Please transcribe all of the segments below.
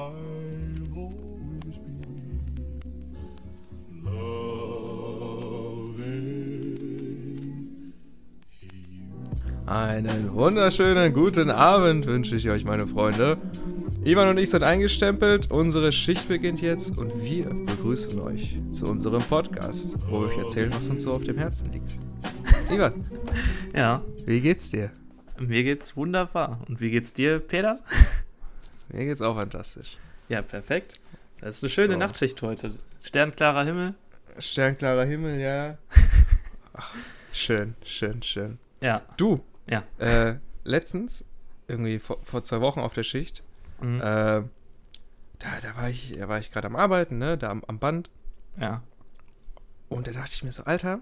I'll always be loving Einen wunderschönen guten Abend wünsche ich euch, meine Freunde. Ivan und ich sind eingestempelt, unsere Schicht beginnt jetzt und wir begrüßen euch zu unserem Podcast, wo wir euch erzählen, was uns so auf dem Herzen liegt. Ivan, Ja, wie geht's dir? mir geht's wunderbar. Und wie geht's dir, Peter? Mir geht's auch fantastisch. Ja, perfekt. Das ist eine schöne So. Nachtschicht heute. Sternklarer Himmel. Sternklarer Himmel, ja. Ach, schön, schön, schön. Ja, Du, ja. äh, letztens, irgendwie vor, vor zwei Wochen auf der Schicht, Mhm. äh, da, da war ich, da war ich gerade am Arbeiten, ne, da am, am Band. Ja. Und da dachte ich mir so, Alter,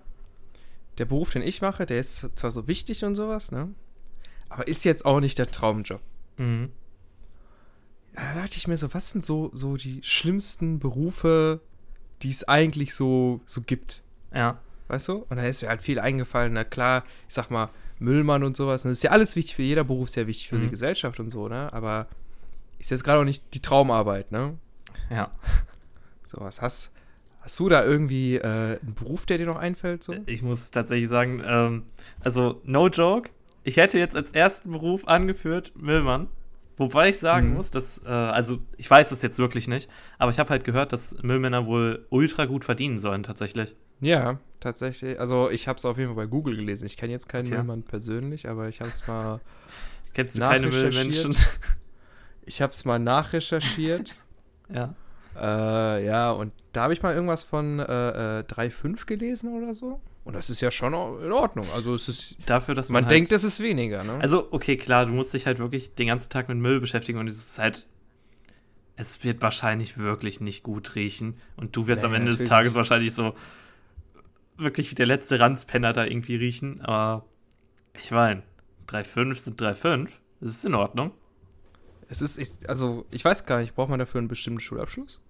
der Beruf, den ich mache, der ist zwar so wichtig und sowas, ne? Aber ist jetzt auch nicht der Traumjob. Mhm. Da dachte ich mir so, was sind so, so die schlimmsten Berufe, die es eigentlich so, so gibt? Ja. Weißt du? Und da ist mir halt viel eingefallen. Na klar, ich sag mal, Müllmann und sowas. Das ist ja alles wichtig für jeder Beruf, ist ja wichtig für die Mhm. Gesellschaft und so, ne? Aber ist jetzt gerade auch nicht die Traumarbeit, ne? Ja. So, was hast, hast du da irgendwie äh, einen Beruf, der dir noch einfällt? So? Ich muss tatsächlich sagen, ähm, also, no joke. Ich hätte jetzt als ersten Beruf angeführt Müllmann. Wobei ich sagen Mhm. muss, dass, äh, also, ich weiß es jetzt wirklich nicht, aber ich habe halt gehört, dass Müllmänner wohl ultra gut verdienen sollen, tatsächlich. Ja, tatsächlich. Also ich habe es auf jeden Fall bei Google gelesen. Ich kenne jetzt keinen Okay. Müllmann persönlich, aber ich habe es mal, Kennst du keine. Müllmenschen? ich habe es mal nachrecherchiert. ja. äh, ja, und da habe ich mal irgendwas von äh, äh, 3,5 gelesen oder so. Und das ist ja schon in Ordnung. Also es ist, Dafür, dass man, man halt, denkt, es ist weniger, ne? Also, okay, klar, du musst dich halt wirklich den ganzen Tag mit Müll beschäftigen und es ist halt. Es wird wahrscheinlich wirklich nicht gut riechen. Und du wirst Nee, am Ende des Tages wahrscheinlich so wirklich wie der letzte Ranzpenner da irgendwie riechen. Aber ich meine, 3,5 sind 3,5. Das ist in Ordnung. es ist, ich, also ich weiß gar nicht, braucht man dafür einen bestimmten Schulabschluss?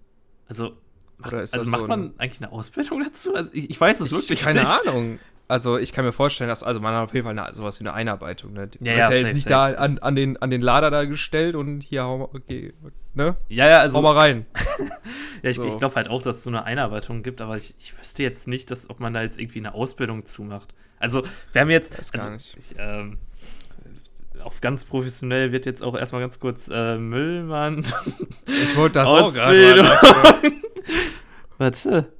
Also, also das macht so man eigentlich eine Ausbildung dazu? Also ich, ich weiß es wirklich keine nicht. Ahnung. Also ich kann mir vorstellen, dass, also man hat auf jeden Fall eine, sowas wie eine Einarbeitung, ne? Ja, Man ja, ist ja jetzt nicht da an, an, den, an den Lader da gestellt und hier, hau mal, okay, ne? Ja, ja, Hau also mal rein. Ja, ich, So. ich glaube halt auch, dass es so eine Einarbeitung gibt, aber ich, ich wüsste jetzt nicht, dass, ob man da jetzt irgendwie eine Ausbildung zumacht. Also, wir haben jetzt. Gar also, nicht. Ich, ähm, auf ganz professionell wird jetzt auch erstmal ganz kurz äh, Müllmann. Ich wollte das auch gerade. Warte.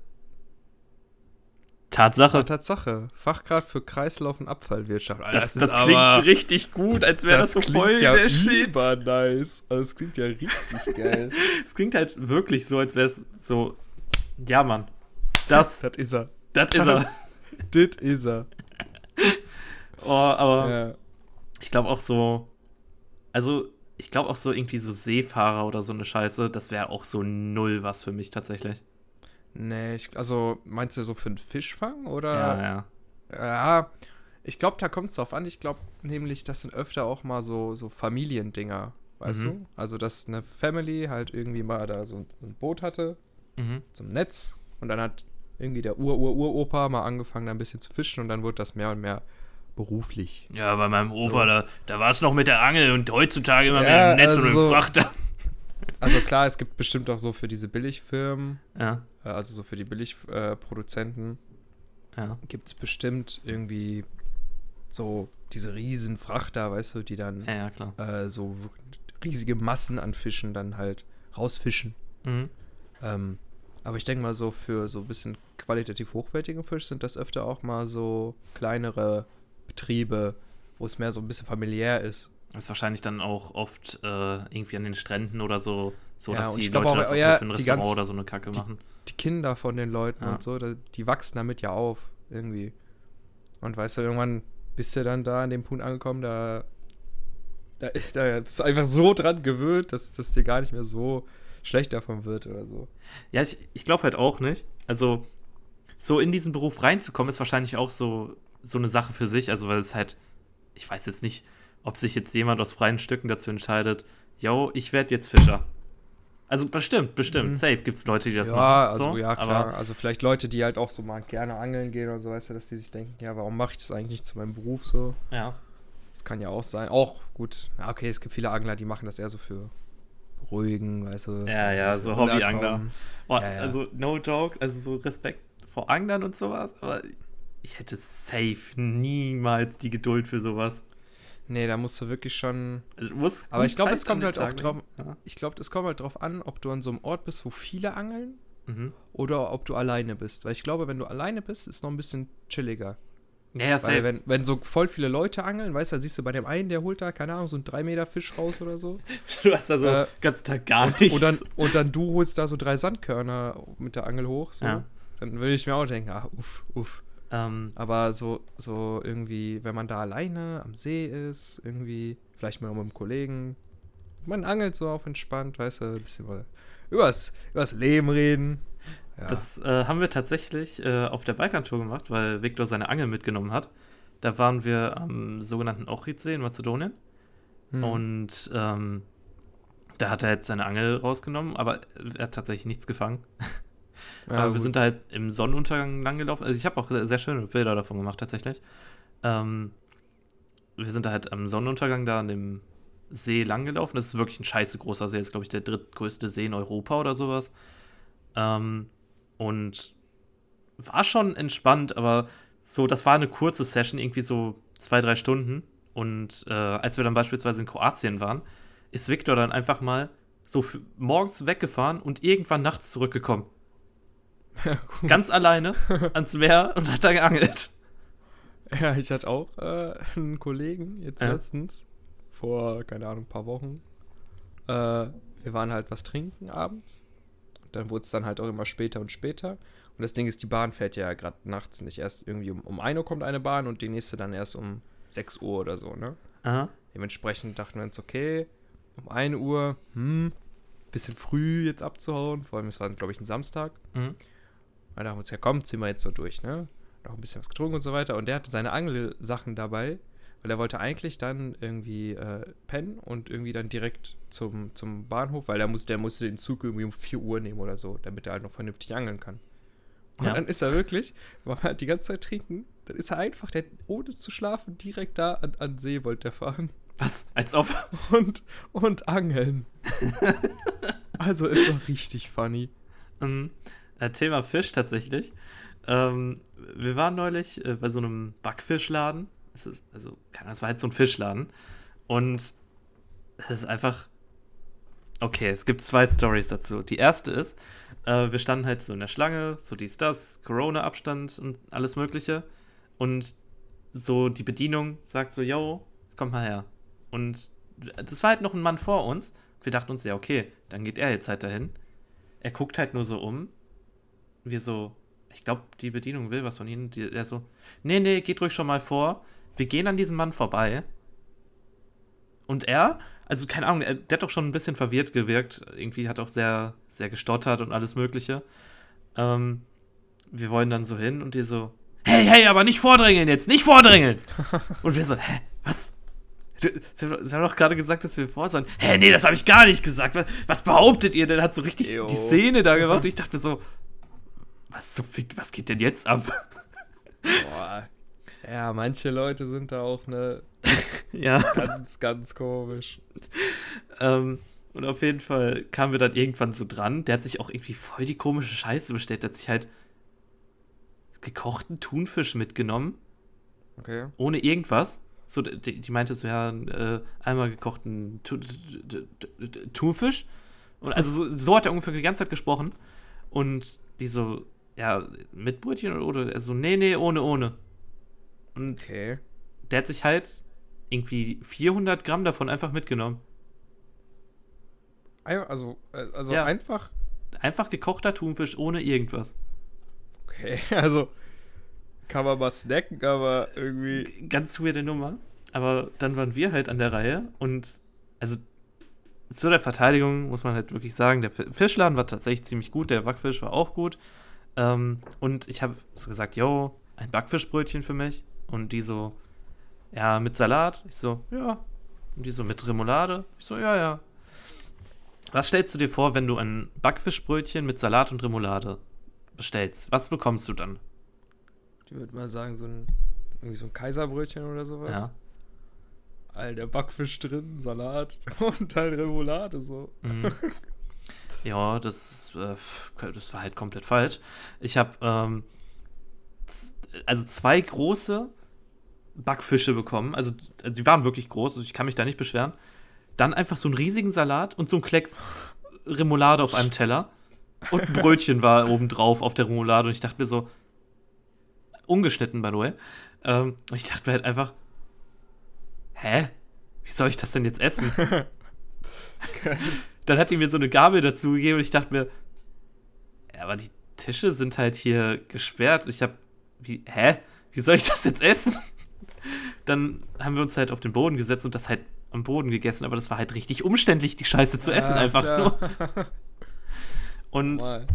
Tatsache. Tatsache. Fachkraft für Kreislauf- und Abfallwirtschaft. Alter, Das, das, klingt richtig gut, als wäre das, so voll ja der Shit. nice. Also, das klingt ja richtig geil. Es klingt halt wirklich so, als wäre es so. Ja, Mann. Das, das ist er. das ist er. Das, das ist er. Oh, aber. Ja. Ich glaube auch so, also ich glaube auch so irgendwie so Seefahrer oder so eine Scheiße, das wäre auch so null was für mich tatsächlich. Nee, ich, also meinst du so für einen Fischfang oder? Ja, ja. Ja, ich glaube, da kommt es drauf an. Ich glaube nämlich, das sind öfter auch mal so, so Familiendinger, weißt Mhm. du? Also, dass eine Family halt irgendwie mal da so ein, ein Boot hatte Mhm. zum Netz und dann hat irgendwie der Ur-Ur-Uropa mal angefangen, da ein bisschen zu fischen und dann wurde das mehr und mehr beruflich. Ja, bei meinem Opa, So. da, da war es noch mit der Angel und heutzutage immer Ja, mit dem Netz und also- dem Frachter. Also klar, es gibt bestimmt auch so für diese Billigfirmen, Ja, äh, also so für die Billigproduzenten, äh, ja. gibt es bestimmt irgendwie so diese riesen Frachter, weißt du, die dann Ja, äh, so riesige Massen an Fischen dann halt rausfischen. Mhm. Ähm, aber ich denke mal, so für so ein bisschen qualitativ hochwertigen Fisch sind das öfter auch mal so kleinere Betriebe, wo es mehr so ein bisschen familiär ist. Das ist wahrscheinlich dann auch oft äh, irgendwie an den Stränden oder so, so Ja, dass die Leute auch, das auch ja, für ein Restaurant ganz- oder so eine Kacke die- machen. Die Kinder von den Leuten Ja. und so, die wachsen damit ja auf, irgendwie. Und weißt du, irgendwann bist du dann da an dem Punkt angekommen, da, da, da bist du einfach so dran gewöhnt, dass das dir gar nicht mehr so schlecht davon wird oder so. Ja, ich, ich glaube halt auch nicht. Also, so in diesen Beruf reinzukommen, ist wahrscheinlich auch so, so eine Sache für sich. Also, weil es halt, ich weiß jetzt nicht, ob sich jetzt jemand aus freien Stücken dazu entscheidet, yo, ich werde jetzt Fischer. Also bestimmt, bestimmt, Mhm. safe gibt es Leute, die das ja, machen. also so, ja, klar. Aber, also vielleicht Leute, die halt auch so mal gerne angeln gehen oder so, weißt du, dass die sich denken, ja, warum mache ich das eigentlich nicht zu meinem Beruf so? ja. Das kann ja auch sein. Auch gut, ja, okay, es gibt viele Angler, die machen das eher so für ruhigen, weißt du. Ja, ja, so Hobbyangler. Boah, Ja, ja. Also, no joke, also so Respekt vor Anglern und sowas, aber ich hätte safe niemals die Geduld für sowas. Nee, da musst du wirklich schon. Also, du musst Aber ich glaube, es kommt halt auch drauf. legen. Ich glaube, es kommt halt drauf an, ob du an so einem Ort bist, wo viele angeln Ja. Mhm. oder ob du alleine bist. Weil ich glaube, wenn du alleine bist, ist noch ein bisschen chilliger. Ja, ja, Weil wenn, wenn so voll viele Leute angeln, weißt du, da siehst du bei dem einen, der holt da, keine Ahnung, so einen 3 Meter Fisch raus oder so. du hast da so Äh, ganzen Tag gar nichts. Und dann, und dann du holst da so drei Sandkörner mit der Angel hoch. So. Ja. Dann würde ich mir auch denken, ah, uff, uff. Ähm, Aber so, so irgendwie, wenn man da alleine am See ist, irgendwie, vielleicht mal mit einem Kollegen, man angelt so auf entspannt, weißt du, ein bisschen mal übers, übers Leben reden. Ja. Das äh, haben wir tatsächlich äh, auf der Balkantour gemacht, weil Viktor seine Angel mitgenommen hat. Da waren wir am sogenannten Ochridsee in Mazedonien. Hm. Und ähm, da hat er jetzt seine Angel rausgenommen, aber er hat tatsächlich nichts gefangen. Ja, aber wir sind da halt im Sonnenuntergang langgelaufen. Also ich habe auch sehr schöne Bilder davon gemacht, tatsächlich. Ähm, wir sind da halt am Sonnenuntergang da an dem See langgelaufen. Das ist wirklich ein scheiße großer See. Das ist, glaube ich, der drittgrößte See in Europa oder sowas. Ähm, und war schon entspannt, aber so, das war eine kurze Session, irgendwie so zwei, drei Stunden. Und äh, als wir dann beispielsweise in Kroatien waren, ist Viktor dann einfach mal so morgens weggefahren und irgendwann nachts zurückgekommen. Ja. Ganz alleine ans Meer und hat da geangelt. Ja, ich hatte auch äh, einen Kollegen jetzt Ja. letztens, vor, keine Ahnung, ein paar Wochen. Äh, wir waren halt was trinken abends. Dann wurde es dann halt auch immer später und später. Und das Ding ist, die Bahn fährt ja gerade nachts nicht. Erst irgendwie um, um 1 Uhr kommt eine Bahn und die nächste dann erst um 6 Uhr oder so, ne? Aha. Dementsprechend dachten wir uns, okay, um 1 Uhr, hm, bisschen früh jetzt abzuhauen. Vor allem, es war, glaube ich, ein Samstag. Mhm. Da dachten wir uns, ja komm, ziehen wir jetzt so durch, ne? Noch ein bisschen was getrunken und so weiter. Und der hatte seine Angelsachen dabei, weil er wollte eigentlich dann irgendwie äh, pennen und irgendwie dann direkt zum, zum Bahnhof, weil der, muss, der musste den Zug irgendwie um 4 Uhr nehmen oder so, damit er halt noch vernünftig angeln kann. Und Ja. dann ist er wirklich, weil wir halt die ganze Zeit trinken, dann ist er einfach, der ohne zu schlafen, direkt da an, an See wollte er fahren Was? Als ob. und, und angeln. also es war richtig funny. Äh, Thema Fisch tatsächlich. Ähm, wir waren neulich äh, bei so einem Backfischladen. Es ist, also, keine Ahnung, es war halt so ein Fischladen. Und es ist einfach. Okay, es gibt zwei Stories dazu. Die erste ist, äh, wir standen halt so in der Schlange, so dies, das, Corona-Abstand und alles Mögliche. Und so die Bedienung sagt so, yo, kommt mal her. Und das war halt noch ein Mann vor uns. Wir dachten uns, ja, okay, dann geht er jetzt halt dahin. Er guckt halt nur so um. Wir so, ich glaube, die Bedienung will was von Ihnen. Die, der so, nee, nee, geht ruhig schon mal vor. Wir gehen an diesem Mann vorbei. Und er, also keine Ahnung, er, der hat doch schon ein bisschen verwirrt gewirkt. Irgendwie hat auch sehr, sehr gestottert und alles Mögliche. Ähm, wir wollen dann so hin und die so, hey, hey, aber nicht vordrängeln jetzt, nicht vordrängeln. und wir so, hä, was? Sie haben, doch- gerade gesagt, dass wir vor sollen. Hä, nee, das habe ich gar nicht gesagt. Was, was behauptet ihr denn? Hat so richtig Jo. die Szene da gemacht. Und ich dachte so, was, so fick, was geht denn jetzt ab? Boah. Ja, manche Leute sind da auch ne ja. ganz, ganz komisch. Ähm, und auf jeden Fall kamen wir dann irgendwann so dran. Der hat sich auch irgendwie voll die komische Scheiße bestellt. Der hat sich halt gekochten Thunfisch mitgenommen, Okay. ohne irgendwas. So, die, die meinte so, ja, äh, einmal gekochten Thunfisch. Und also so, so hat er ungefähr die ganze Zeit gesprochen. Und die so, ja, mit Brötchen oder, er so, nee, nee, ohne, ohne. Und Okay. der hat sich halt irgendwie 400 Gramm davon einfach mitgenommen. Also, äh, also Ja. einfach. Einfach gekochter Thunfisch ohne irgendwas. Okay, also kann man mal snacken, aber irgendwie. Ganz weirde Nummer. Aber dann waren wir halt an der Reihe und also zu der Verteidigung muss man halt wirklich sagen, der Fi- Fischladen war tatsächlich ziemlich gut, der Backfisch war auch gut. Ähm, und ich habe so gesagt, yo, ein Backfischbrötchen für mich. Und die so, ja, mit Salat. Ich so, ja. Und die so, mit Remoulade. Ich so, ja, ja. Was stellst du dir vor, wenn du ein Backfischbrötchen mit Salat und Remoulade bestellst? Was bekommst du dann? Ich würde mal sagen, so ein. Irgendwie so ein Kaiserbrötchen oder sowas. Ja. Alter, Backfisch drin, Salat und halt Remoulade so. Mhm. Ja, das, äh, das war halt komplett falsch. Ich habe ähm, also zwei große Backfische bekommen. Also, also die waren wirklich groß, also ich kann mich da nicht beschweren. Dann einfach so einen riesigen Salat und so ein Klecks Remoulade auf einem Teller. Und ein Brötchen war oben drauf auf der Remoulade. Und ich dachte mir so, ungeschnitten, by the way. Ähm, und ich dachte mir halt einfach, hä? Wie soll ich das denn jetzt essen? dann hat die mir so eine Gabel dazu gegeben und ich dachte mir, ja, aber die Tische sind halt hier gesperrt. Ich hab, wie, hä? Wie soll ich das jetzt essen? Dann haben wir uns halt auf den Boden gesetzt und das halt am Boden gegessen, aber das war halt richtig umständlich, die Scheiße zu essen, Ja, einfach klar. nur. Und Mal.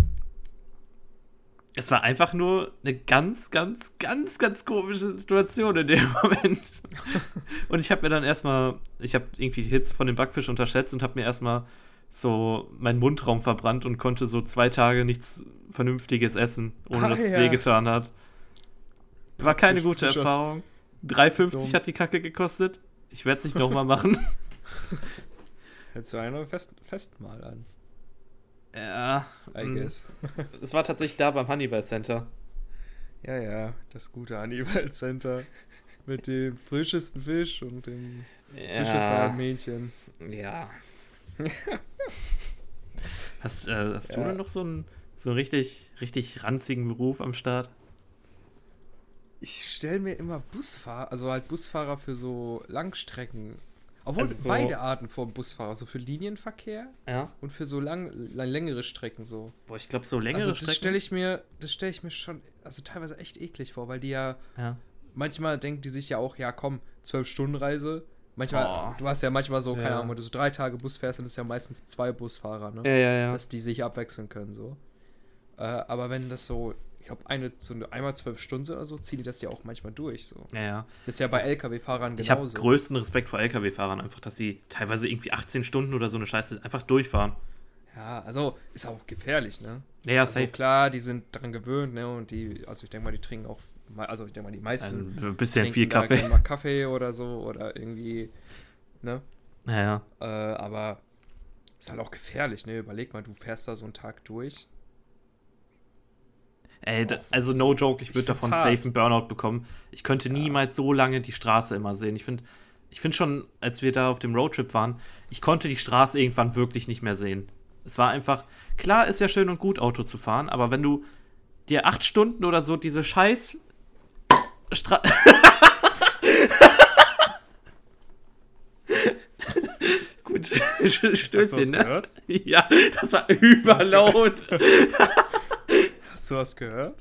es war einfach nur eine ganz, ganz, ganz, ganz komische Situation in dem Moment. Und ich habe mir dann erstmal, ich habe irgendwie die Hits von dem Backfisch unterschätzt und habe mir erstmal so meinen Mundraum verbrannt und konnte so zwei Tage nichts Vernünftiges essen, ohne Ah, dass es ja. wehgetan hat. War keine gute Fisch aus- Erfahrung. 3,50 Dumm. hat die Kacke gekostet. Ich werde es nicht nochmal machen. Hättest du eine Fest Festmahl an, ja, I mm, guess. es war tatsächlich da beim Hannibal Center. Ja, ja, das gute Hannibal Center. Mit dem frischesten Fisch und dem frischesten Ja, Mädchen. ja. Hast, äh, hast du Ja. denn noch so einen, so einen richtig, richtig ranzigen Beruf am Start? Ich stelle mir immer Busfahrer, also halt Busfahrer für so Langstrecken. Obwohl Also so- beide Arten von Busfahrer, so für Linienverkehr Ja. und für so lang, längere Strecken so. Boah, ich glaube, so längere also das Strecken. stelle ich mir, das stelle ich mir schon, also teilweise echt eklig vor, weil die ja ja. manchmal denken die sich ja auch, ja komm, zwölf Stunden Reise. Manchmal, Boah. du hast ja manchmal so, keine Ja. Ahnung, wenn du so drei Tage Bus fährst, dann ist ja meistens zwei Busfahrer, ne? ja, ja, ja. Dass die sich abwechseln können, so. Äh, aber wenn das so, ich glaube, eine, so eine, einmal zwölf Stunden oder so, ziehen die das ja auch manchmal durch, so. ja, ja. Das ist ja bei LKW-Fahrern Ich habe genauso. größten Respekt vor LKW-Fahrern, einfach, dass sie teilweise irgendwie 18 Stunden oder so eine Scheiße einfach durchfahren. Ja, also ist auch gefährlich, ne? Ja, ja, Also safe. klar, die sind daran gewöhnt, ne? Und die, also ich denke mal, die trinken auch, also ich denke mal, die meisten Ein bisschen trinken viel Kaffee. mal Kaffee oder so oder irgendwie, ne? Ja, ja. Äh, aber ist halt auch gefährlich, ne? Überleg mal, du fährst da so einen Tag durch. Ey, da, also no joke, ich würde davon hart. safe einen Burnout bekommen. Ich könnte niemals so lange die Straße immer sehen. Ich finde ich find schon, als wir da auf dem Roadtrip waren, ich konnte die Straße irgendwann wirklich nicht mehr sehen. Es war einfach, klar ist ja schön und gut, Auto zu fahren, aber wenn du dir acht Stunden oder so diese scheiß Stra Gut, Stößchen, ne? gehört? Ja, das war überlaut. Hast du was gehört?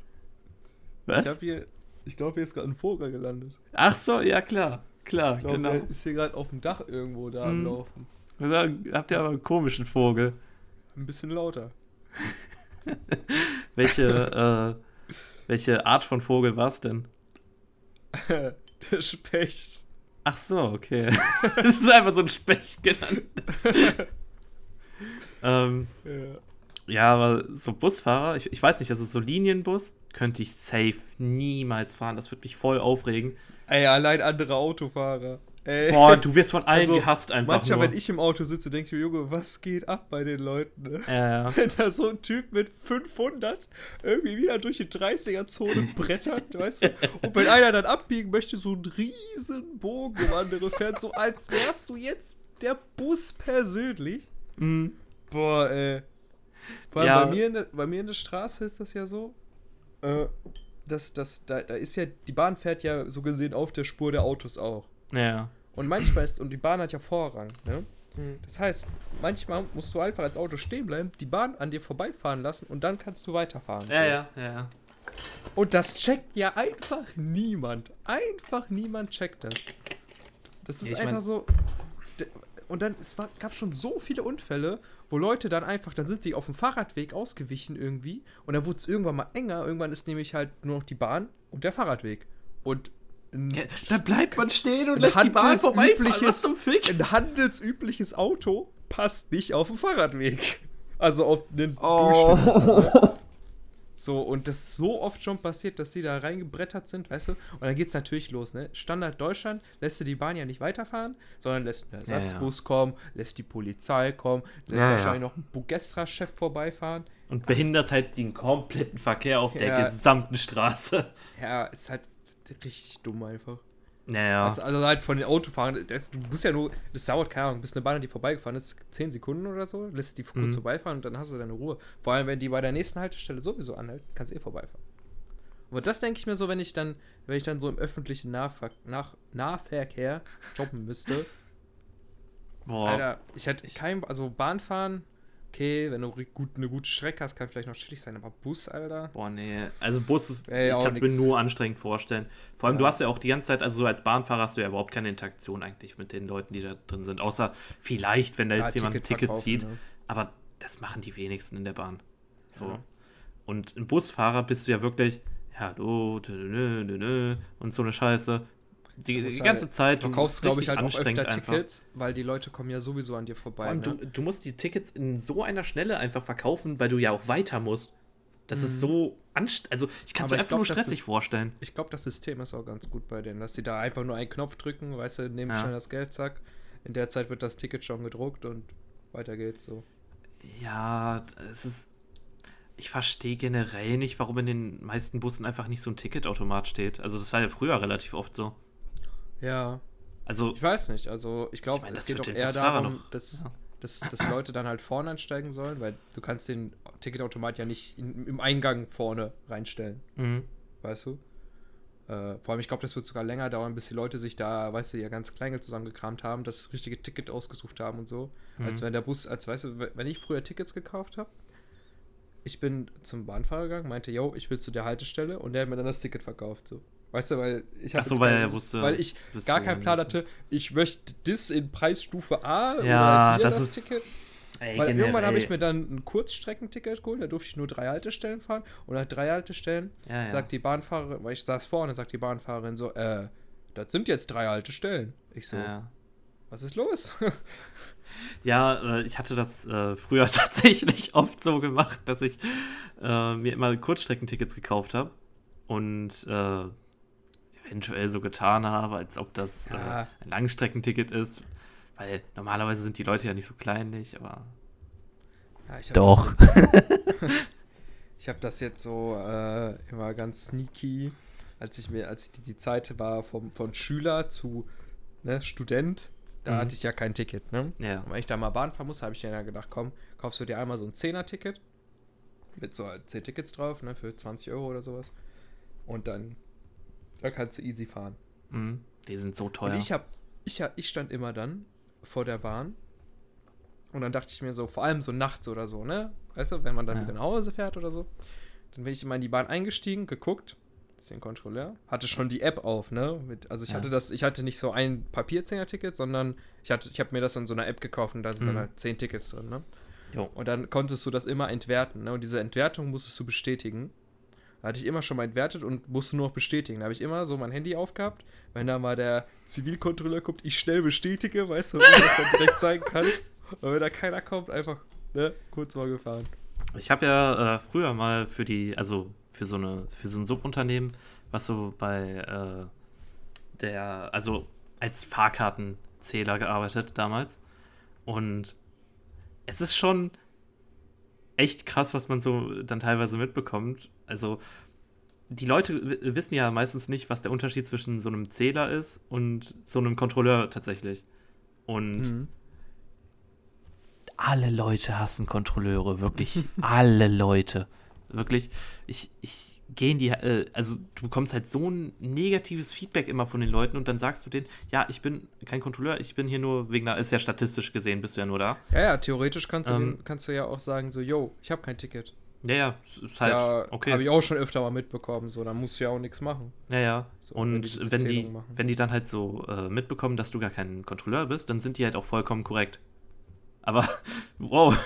Ich Was? hab hier, ich glaube, hier ist gerade ein Vogel gelandet. Ach so, ja klar, klar, Ich glaube, genau. der ist hier gerade auf dem Dach irgendwo da am Mhm. Laufen. Da habt ihr aber einen komischen Vogel. Ein bisschen lauter. Welche, äh, welche Art von Vogel war es denn? der Specht. Ach so, okay. das ist einfach so ein Specht genannt. ähm, Ja. ja, aber so Busfahrer, ich, ich weiß nicht, also so Linienbus könnte ich safe niemals fahren. Das würde mich voll aufregen. Ey, allein andere Autofahrer. Ey. Boah, du wirst von allen Also, gehasst einfach Manchmal, nur. wenn ich im Auto sitze, denke ich mir, Junge, was geht ab bei den Leuten? Ne? äh, Wenn da so ein Typ mit 500 irgendwie wieder durch die 30er-Zone brettert, weißt du? Und wenn einer dann abbiegen möchte, so einen riesen Bogen um andere fährt, so als wärst du jetzt der Bus persönlich. mh, Boah, ey. Weil Ja. bei, mir in der, bei mir in der Straße ist das ja so, äh, dass, dass, da, da ist ja, die Bahn fährt ja so gesehen auf der Spur der Autos auch. Ja. Und manchmal ist, und die Bahn hat ja Vorrang, ne? Mhm. Das heißt, manchmal musst du einfach als Auto stehen bleiben, die Bahn an dir vorbeifahren lassen und dann kannst du weiterfahren. Ja, ja, ja, ja. Und das checkt ja einfach niemand. Einfach niemand checkt das. Das ist Ja, einfach mein- so. Und dann, es war, gab schon so viele Unfälle, wo Leute dann einfach, dann sind sie auf dem Fahrradweg ausgewichen irgendwie und dann wurde es irgendwann mal enger. Irgendwann ist nämlich halt nur noch die Bahn und der Fahrradweg. Und ein, Ja, da bleibt man stehen und Ein lässt die Bahn vorbeifahren. handelsübliches- Was zum Fick? ein handelsübliches Auto passt nicht auf den Fahrradweg. Also auf den Oh. So, und das ist so oft schon passiert, dass die da reingebrettert sind, weißt du? Und dann geht's natürlich los, ne? Standard Deutschland lässt du die Bahn ja nicht weiterfahren, sondern lässt einen Ja, ja. Ersatzbus kommen, lässt die Polizei kommen, lässt Ja, ja. wahrscheinlich noch ein Bugestra-Chef vorbeifahren. Und behindert halt den kompletten Verkehr auf der Ja. gesamten Straße. Ja, ist halt richtig dumm einfach. Naja. Also, also halt von den Autofahrern, das, du musst ja nur, das dauert, keine Ahnung, bis eine Bahn an die vorbeigefahren ist, 10 Sekunden oder so, lässt die kurz Mhm. vorbeifahren und dann hast du deine Ruhe. Vor allem, wenn die bei der nächsten Haltestelle sowieso anhält, kannst du eh vorbeifahren. Aber das denke ich mir so, wenn ich dann, wenn ich dann so im öffentlichen Nahver nach Nahverkehr jobben müsste. Boah. Alter, ich hätte kein, also Bahnfahren, okay, wenn du gut, eine gute Strecke hast, kann vielleicht noch chillig sein, aber Bus, Alter. Boah, nee. Also Bus ist, Ey, ich kann es mir nur anstrengend vorstellen. Vor allem, Ja. du hast ja auch die ganze Zeit, also so als Bahnfahrer hast du ja überhaupt keine Interaktion eigentlich mit den Leuten, die da drin sind. Außer vielleicht, wenn da jetzt Ja, jemand ein Ticket Ticket verkaufen, zieht. ne? Aber das machen die wenigsten in der Bahn. So. Ja. Und ein Busfahrer bist du ja wirklich, hallo, und so eine Scheiße. Die, die halt- ganze Zeit. Du und kaufst, glaube ich, halt auch öfter einfach. Tickets, weil die Leute kommen ja sowieso an dir vorbei. Vor allem, ne? du, du musst die Tickets in so einer Schnelle einfach verkaufen, weil du ja auch weiter musst. Das ist so anstrengend. Also, ich kann es Mhm. Mir einfach glaub, nur stressig ist- vorstellen. Ich glaube, das System ist auch ganz gut bei denen, dass sie da einfach nur einen Knopf drücken, weißt du, nehmen Ja. schnell das Geld, zack. In der Zeit wird das Ticket schon gedruckt und weiter geht's so. Ja, es ist. Ich verstehe generell nicht, warum in den meisten Bussen einfach nicht so ein Ticketautomat steht. Also, das war ja früher relativ oft so. Ja, Also, ich weiß nicht. Also ich glaube, Ich mein, es geht den eher darum, dass, dass, dass Leute dann halt vorne einsteigen sollen, weil du kannst den Ticketautomat ja nicht in, im Eingang vorne reinstellen, mhm. weißt du? Äh, vor allem, ich glaube, das wird sogar länger dauern, bis die Leute sich da, weißt du, ihr ganz Kleingeld zusammengekramt haben, das richtige Ticket ausgesucht haben und so. Als Mhm. wenn der Bus, als weißt du, wenn ich früher Tickets gekauft habe, ich bin zum Bahnfahrer gegangen, meinte, yo, ich will zu der Haltestelle und der hat mir dann das Ticket verkauft, so. Weißt du, weil ich Ach hab so, weil kein- wusste, weil ich gar keinen Plan hatte, ich möchte das in Preisstufe A Ja, oder hier das das, ist- Ticket. Ey, Weil irgendwann habe ich mir dann ein Kurzstreckenticket geholt, da durfte ich nur drei Haltestellen fahren. Und nach drei Haltestellen Ja, ja. sagt die Bahnfahrerin, weil ich saß vorne, sagt die Bahnfahrerin so, äh, das sind jetzt drei Haltestellen. Ich so, Ja. was ist los? Ja, äh, ich hatte das äh, früher tatsächlich oft so gemacht, dass ich äh, mir immer Kurzstreckentickets gekauft habe und eventuell so getan habe, als ob das Ja. äh, ein Langstreckenticket ist. Weil normalerweise sind die Leute ja nicht so kleinlich, aber. Ja, ich hab Doch. Ich habe das jetzt so äh, immer ganz sneaky, als ich mir, als die, die Zeit war vom, von Schüler zu ne, Student, da Mhm. hatte ich ja kein Ticket, ne? Ja. Und wenn ich da mal Bahn fahren muss, habe ich dann ja gedacht, komm, kaufst du dir einmal so ein 10er-Ticket mit so halt 10 Tickets drauf, ne, für 20 Euro oder sowas. Und dann, dann kannst du easy fahren. Mhm. Die sind so teuer. Und ich hab, ich hab, ich stand immer dann vor der Bahn und dann dachte ich mir so, vor allem so nachts oder so, ne? Weißt du, wenn man dann Ja. wieder nach Hause fährt oder so, dann bin ich immer in die Bahn eingestiegen, geguckt, das ist den Kontrolleur, hatte schon die App auf, ne? Mit, also ich Ja. hatte das, ich hatte nicht so ein Papierzehner-Ticket, sondern ich hatte, ich habe mir das in so einer App gekauft und da sind Mhm. dann halt zehn Tickets drin, ne? Jo. Und dann konntest du das immer entwerten, ne? Und diese Entwertung musstest du bestätigen. Hatte ich immer schon mal entwertet und musste nur noch bestätigen. Da habe ich immer so mein Handy aufgehabt. Wenn da mal der Zivilkontrolleur kommt, ich schnell bestätige, weißt du, und ich dann direkt zeigen kann. Und wenn da keiner kommt, einfach ne, kurz mal gefahren. Ich habe ja äh, früher mal für die, also für so eine, für so ein Subunternehmen, was so bei äh, der, also als Fahrkartenzähler gearbeitet damals. Und es ist schon echt krass, was man so dann teilweise mitbekommt. Also die Leute wissen ja meistens nicht, was der Unterschied zwischen so einem Zähler ist und so einem Kontrolleur tatsächlich. Und Mhm. alle Leute hassen Kontrolleure, wirklich alle Leute. Wirklich, ich, ich gehe in die, äh, also du bekommst halt so ein negatives Feedback immer von den Leuten und dann sagst du denen, ja, ich bin kein Kontrolleur, ich bin hier nur wegen einer, ist ja statistisch gesehen, bist du ja nur da. Ja, ja, theoretisch kannst du, Ähm. den, kannst du ja auch sagen, so, yo, ich habe kein Ticket. Ja, ja, ist halt, ja, okay. Habe ich auch schon öfter mal mitbekommen, so, dann musst du ja auch nichts machen. Ja, ja. So, wenn und die wenn die, Zählung machen. wenn die dann halt so äh, mitbekommen, dass du gar kein Kontrolleur bist, dann sind die halt auch vollkommen korrekt. Aber, wow,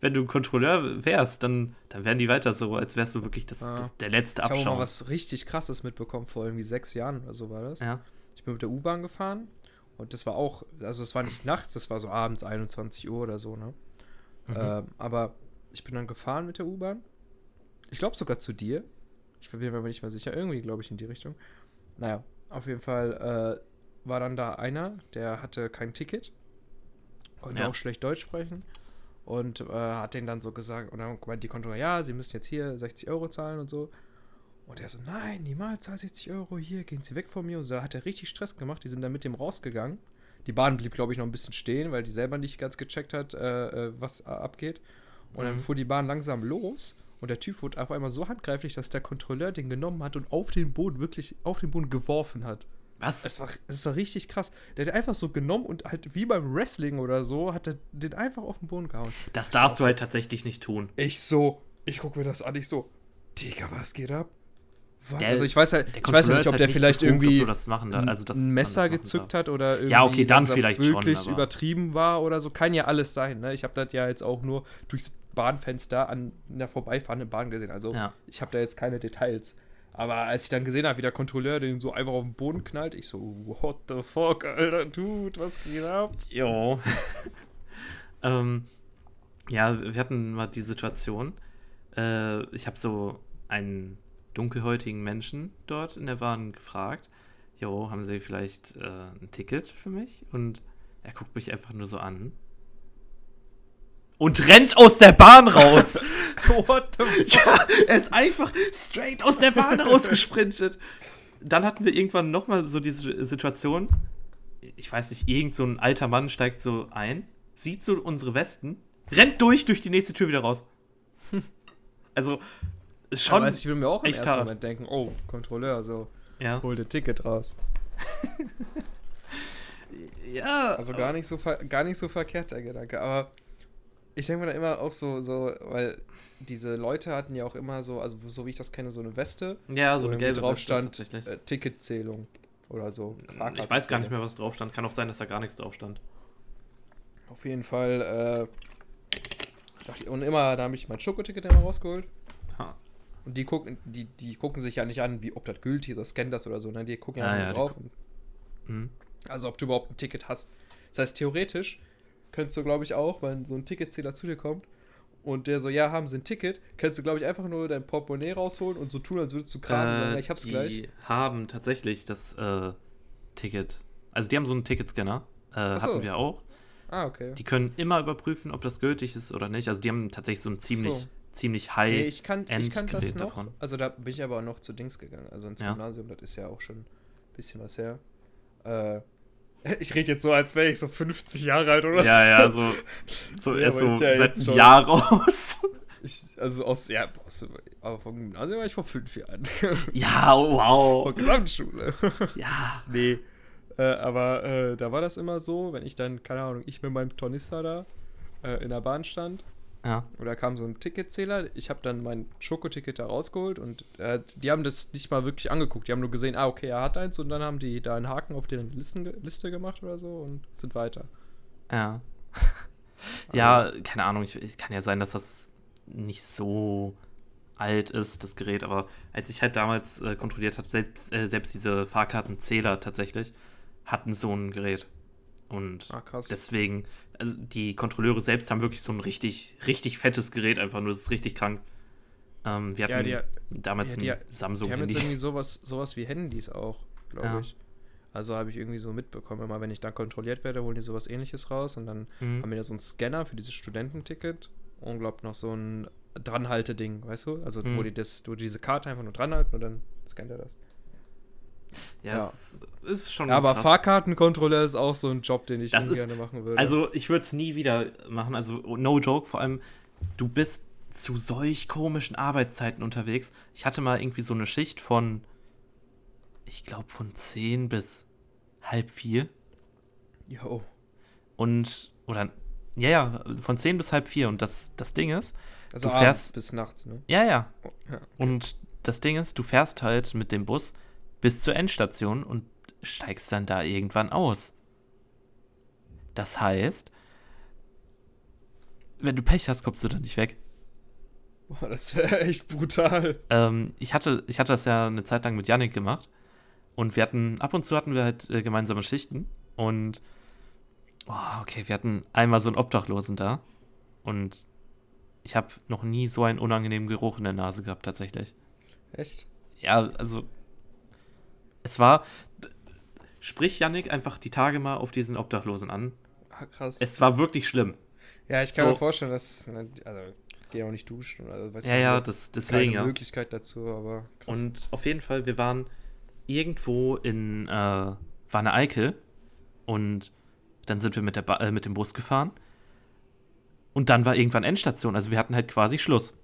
wenn du ein Kontrolleur wärst, dann, dann wären die weiter so, als wärst du wirklich das, Ah. das, der letzte Ich habe Abschaum. mal was richtig krasses mitbekommen, vor irgendwie sechs Jahren oder so war das. ja. Ich bin mit der U-Bahn gefahren und das war auch, also es war nicht nachts, das war so abends 21 Uhr oder so, ne? Mhm. Ähm, aber ich bin dann gefahren mit der U-Bahn ich glaube sogar zu dir. Ich bin mir aber nicht mehr sicher. Irgendwie glaube ich in die Richtung. Naja, auf jeden Fall äh, war dann da einer, der hatte kein Ticket. Konnte Ja. auch schlecht Deutsch sprechen. Und äh, hat denen dann so gesagt, und dann meint die Kontrolle, ja, sie müssen jetzt hier 60 Euro zahlen und so. Und er so, nein, niemals zahl 60 Euro, hier, gehen Sie weg von mir. Und so hat er richtig Stress gemacht. Die sind dann mit dem rausgegangen. Die Bahn blieb, glaube ich, noch ein bisschen stehen, weil die selber nicht ganz gecheckt hat, äh, äh, was abgeht. Und dann Mhm. fuhr die Bahn langsam los. Und der Typ wurde auf einmal so handgreiflich, dass der Kontrolleur den genommen hat und auf den Boden, wirklich auf den Boden geworfen hat. Was? Es war, es war richtig krass. Der hat einfach so genommen und halt wie beim Wrestling oder so, hat er den einfach auf den Boden gehauen. das darfst du halt tatsächlich nicht tun. Ich so, ich gucke mir das an, ich so, Digga, was geht ab? Was? Der- also ich weiß halt, ich weiß ja Kontrolleur nicht, ob halt der vielleicht ob irgendwie das machen. Also das ein Messer gezückt darf. hat oder irgendwie Ja, okay, dann vielleicht schon, wirklich aber- übertrieben war oder so. Kann ja alles sein, ne? Ich habe das ja jetzt auch nur durchs Bahnfenster an einer vorbeifahrenden Bahn gesehen. Also Ja. ich habe da jetzt keine Details. Aber als ich dann gesehen habe, wie der Kontrolleur den so einfach auf den Boden knallt, ich so, what the fuck, Alter, Dude, was geht ab? Jo. ähm, ja, wir hatten mal die Situation. Äh, ich habe so einen dunkelhäutigen Menschen dort in der Bahn gefragt. Jo, haben Sie vielleicht äh, ein Ticket für mich? Und er guckt mich einfach nur so an. Und rennt aus der Bahn raus. What the fuck? ja, er ist einfach straight aus der Bahn rausgesprintet. Dann hatten wir irgendwann nochmal so diese Situation. Ich weiß nicht, irgend so ein alter Mann steigt so ein, sieht so unsere Westen, rennt durch, durch die nächste Tür wieder raus. Also, ist Schon, weiß, ich will mir auch im echt ersten hart. Moment denken, oh, Kontrolleur, so, ja. hol dir Ticket raus. ja. Also gar nicht so, gar nicht so verkehrt, der Gedanke. Aber ich denke mir dann immer auch so, so, weil diese Leute hatten ja auch immer so, also so wie ich das kenne, so eine Weste, Ja, so eine gelbe drauf Weste stand, äh, Ticketzählung oder so. ich weiß gar nicht mehr, was drauf stand. Kann auch sein, dass da gar nichts drauf stand. Auf jeden Fall, äh, und immer, da habe ich mein Schokoticket immer rausgeholt. Ha. Und die gucken, die, die gucken sich ja nicht an, wie ob das gültig ist oder scannen das oder so, ne? Die gucken ja ja, die drauf. Und, Mhm. also ob du überhaupt ein Ticket hast. Das heißt, theoretisch könntest du, glaube ich, auch, wenn so ein Ticketzähler zu dir kommt und der so, ja, haben sie ein Ticket, kannst du, glaube ich, einfach nur dein Portemonnaie rausholen und so tun, als würdest du kramen und sagen, ja, ich hab's die gleich. haben tatsächlich das äh, Ticket. Also die haben so einen Ticketscanner. Äh, so. Hatten wir auch. Ah, okay. Die können immer überprüfen, ob das gültig ist oder nicht. Also die haben tatsächlich so ein ziemlich, So. ziemlich high. Nee, ich kann, ich kann das noch. davon. Also da bin ich aber noch zu Dings gegangen. Also ins Ja. Gymnasium, das ist ja auch schon ein bisschen was her. Äh, ich rede jetzt so, als wäre ich so 50 Jahre alt oder ja, ja, so, so Ja, erst so ja seit einem Jahr raus. Ich, also aus, ja, aus, aber vom Gymnasium war ich vor fünf Jahren. ja, wow. Vor Gesamtschule. Ja. nee. Äh, aber äh, da war das immer so, wenn ich dann, keine Ahnung, ich mit meinem Tornister da äh, in der Bahn stand Ja. oder kam so ein Ticketzähler, ich habe dann mein Schokoticket da rausgeholt und äh, die haben das nicht mal wirklich angeguckt. Die haben nur gesehen, ah, okay, er hat eins und dann haben die da einen Haken auf deren Listen, Liste gemacht oder so und sind weiter. Ja. ja, keine Ahnung. Ich, ich kann ja sein, dass das nicht so alt ist, das Gerät, aber als ich halt damals äh, kontrolliert habe, selbst, äh, selbst diese Fahrkartenzähler tatsächlich hatten so ein Gerät. Und Ah, deswegen, also die Kontrolleure selbst haben wirklich so ein richtig, richtig fettes Gerät einfach nur. Das ist richtig krank. Ähm, wir Ja, hatten die- damals ja, die- ein Die haben jetzt Samsung-Handy. irgendwie sowas, sowas wie Handys auch, glaube Ja. ich. Also habe ich irgendwie so mitbekommen, immer wenn ich dann kontrolliert werde, holen die sowas ähnliches raus und dann Mhm. haben wir da so einen Scanner für dieses Studententicket und glaub noch so ein Dranhalte-Ding, weißt du? Also wo Mhm. die das, wo die diese Karte einfach nur dranhalten und dann scannt er das. Ja, ja. es ist schon Ja, aber krass. Fahrkartenkontrolleur ist auch so ein Job, den ich Das ist- gerne machen würde. Also, ich würde es nie wieder machen. Also, no joke. Vor allem, du bist zu solch komischen Arbeitszeiten unterwegs. Ich hatte mal irgendwie so eine Schicht von, ich glaube, von 10 bis halb vier. Jo. Und, oder, ja, ja, von 10 bis halb vier. Und das, das Ding ist, Also Du fährst- bis nachts, ne? ja, ja. Oh, ja. Und das Ding ist, du fährst halt mit dem Bus bis zur Endstation und steigst dann da irgendwann aus. Das heißt, wenn du Pech hast, kommst du dann nicht weg. Boah, das wäre echt brutal. Ähm, ich, hatte, ich hatte das ja eine Zeit lang mit Yannick gemacht. Und wir hatten, ab und zu hatten wir halt äh, gemeinsame Schichten. Und, oh, okay, wir hatten einmal so einen Obdachlosen da. Und ich habe noch nie so einen unangenehmen Geruch in der Nase gehabt, tatsächlich. Echt? Ja, also es war, sprich Yannick einfach die Tage mal auf diesen Obdachlosen an. Ah, krass. Es war wirklich schlimm. ja, ich kann so- mir vorstellen, dass. ne, Also, gehe auch nicht duschen. Also, weiß Ja, ja, keine das, deswegen ja. Möglichkeit dazu, aber krass. Und auf jeden Fall, wir waren irgendwo in äh, Wanne Eickel und dann sind wir mit, der ba äh, mit dem Bus gefahren. Und dann war irgendwann Endstation, also wir hatten halt quasi Schluss.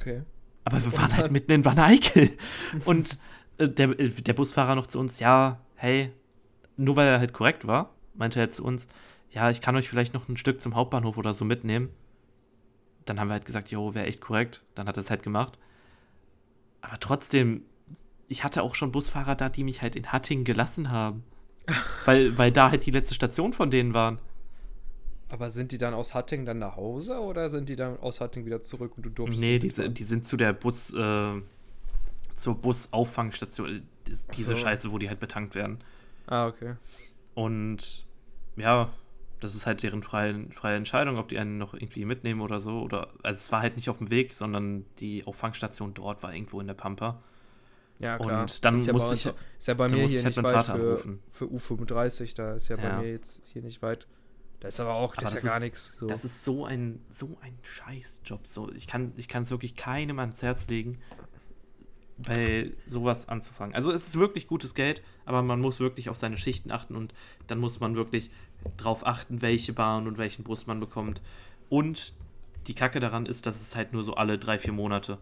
okay. Aber wir waren halt mitten in Wanne Eickel. Und der, äh, der Busfahrer noch zu uns, ja, hey, nur weil er halt korrekt war, meinte er zu uns, ja, ich kann euch vielleicht noch ein Stück zum Hauptbahnhof oder so mitnehmen. Dann haben wir halt gesagt, jo, wäre echt korrekt. Dann hat er es halt gemacht. Aber trotzdem, ich hatte auch schon Busfahrer da, die mich halt in Hattingen gelassen haben. weil, weil da halt die letzte Station von denen waren. Aber sind die dann aus Hattingen dann nach Hause oder sind die dann aus Hattingen wieder zurück und du durftest Nee, nicht die, die sind zu der Bus, äh, zur Busauffangstation. dis- Diese so. Scheiße, wo die halt betankt werden. Ah, okay. Und ja, das ist halt deren freie, freie Entscheidung, ob die einen noch irgendwie mitnehmen oder so. Oder also es war halt nicht auf dem Weg, sondern die Auffangstation dort war irgendwo in der Pampa. Ja, klar. Und dann ist ja bei musste uns, ich- ist ja bei mir hier halt nicht weit Vater für, für U35, da ist ja bei Ja. mir jetzt hier nicht weit. Da ist aber auch, das Aber ist ja das gar ist- nichts. So. Das ist so ein, so ein Scheißjob. So. Ich kann es ich kann's wirklich keinem ans Herz legen, bei sowas anzufangen. Also es ist wirklich gutes Geld, aber man muss wirklich auf seine Schichten achten und dann muss man wirklich drauf achten, welche Bahn und welchen Bus man bekommt. Und die Kacke daran ist, dass es halt nur so alle drei, vier Monate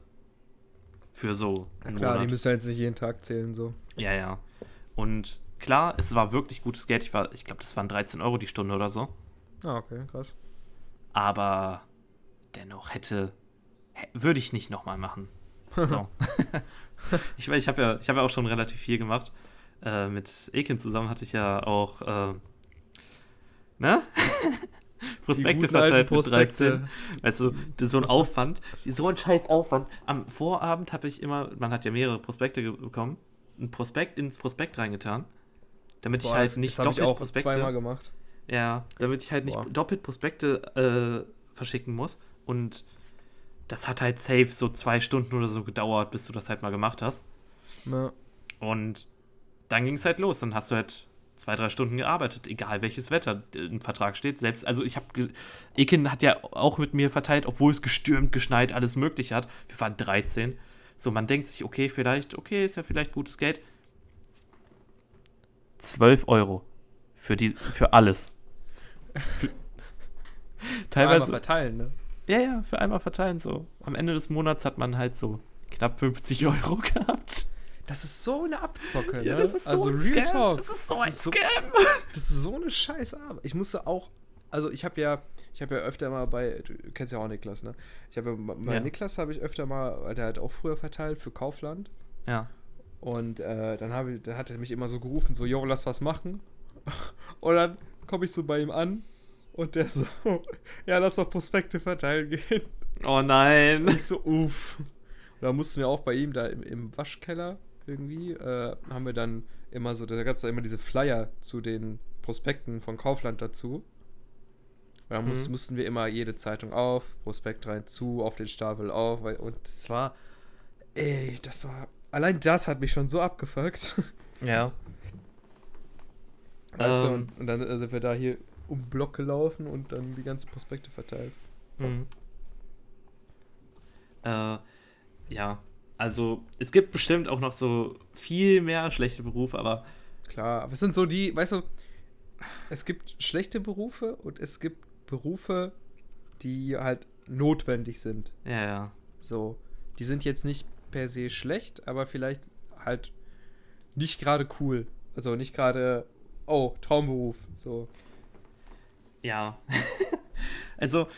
für so Na klar, die Monat. müssen halt nicht jeden Tag zählen, so. Ja, ja. Und klar, es war wirklich gutes Geld. Ich, war- ich glaube, das waren 13 Euro die Stunde oder so. Ah, okay, krass. aber dennoch hätte, hä- würde ich nicht nochmal machen. So. ich ich habe ja, ich hab ja auch schon relativ viel gemacht. Äh, mit Ekin zusammen hatte ich ja auch, äh, ne? Prospekte verteilt mit Prospekte. 13. Weißt du, so ein Aufwand, so ein scheiß Aufwand. Am Vorabend habe ich immer, man hat ja mehrere Prospekte bekommen, ein Prospekt ins Prospekt reingetan, damit ich Boah, halt das, nicht das habe ich doppelt auch Prospekte zweimal gemacht. ja, damit ich halt nicht Boah. doppelt Prospekte äh, verschicken muss. Und das hat halt safe so zwei Stunden oder so gedauert, bis du das halt mal gemacht hast. Ja. Und dann ging es halt los. Dann hast du halt zwei, drei Stunden gearbeitet, egal welches Wetter im Vertrag steht. Selbst, also ich habe, Ekin hat ja auch mit mir verteilt, obwohl es gestürmt, geschneit, alles mögliche hat. Wir waren 13. So, man denkt sich, okay, vielleicht, okay, ist ja vielleicht gutes Geld. 12 Euro für, die, für alles. Für, Einmal teilweise, verteilen, ne? Ja, ja, für einmal verteilen so. Am Ende des Monats hat man halt so knapp 50 Euro gehabt. Das ist so eine Abzocke, Ja, ne? das ist so also ein Real Scam. Talk. Das ist so ein ist so- Scam. Das ist so eine scheiße Arbeit. Ich musste auch, also ich habe ja, ich habe ja öfter mal bei, du kennst ja auch Niklas, ne? Ich habe ja, bei Ja. Niklas habe ich öfter mal, der hat auch früher verteilt für Kaufland. Ja. Und äh, dann, habe ich, dann hat er mich immer so gerufen, so, yo, lass was machen. Und dann komme ich so bei ihm an und der so, ja, lass doch Prospekte verteilen gehen. Oh nein. Ich so, uff. Und da mussten wir auch bei ihm da im, im Waschkeller irgendwie, äh, haben wir dann immer so, da gab es da immer diese Flyer zu den Prospekten von Kaufland dazu. Und dann muss, Mhm. mussten wir immer jede Zeitung auf, Prospekt rein, zu, auf den Stapel auf. Weil, und das war, ey, das war, allein das hat mich schon so abgefuckt. Ja. Weißt du, Ähm. und, und dann sind wir da hier um den Block gelaufen und dann die ganzen Prospekte verteilt. Mhm. Äh, ja. Also, es gibt bestimmt auch noch so viel mehr schlechte Berufe, aber Klar, aber es sind so die, weißt du, es gibt schlechte Berufe und es gibt Berufe, die halt notwendig sind. ja, ja. So, die sind jetzt nicht per se schlecht, aber vielleicht halt nicht gerade cool. Also nicht gerade, oh, Traumberuf. So, Ja. also,